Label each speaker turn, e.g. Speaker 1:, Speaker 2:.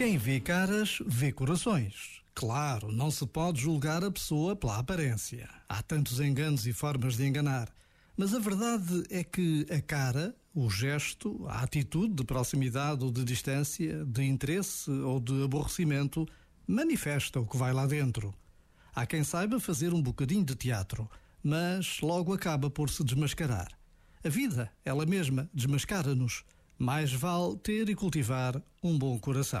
Speaker 1: Quem vê caras, vê corações. Claro, não se pode julgar a pessoa pela aparência. Há tantos enganos e formas de enganar. Mas a verdade é que a cara, o gesto, a atitude de proximidade ou de distância, de interesse ou de aborrecimento, manifesta o que vai lá dentro. Há quem saiba fazer um bocadinho de teatro, mas logo acaba por se desmascarar. A vida, ela mesma, desmascara-nos. Mais vale ter e cultivar um bom coração.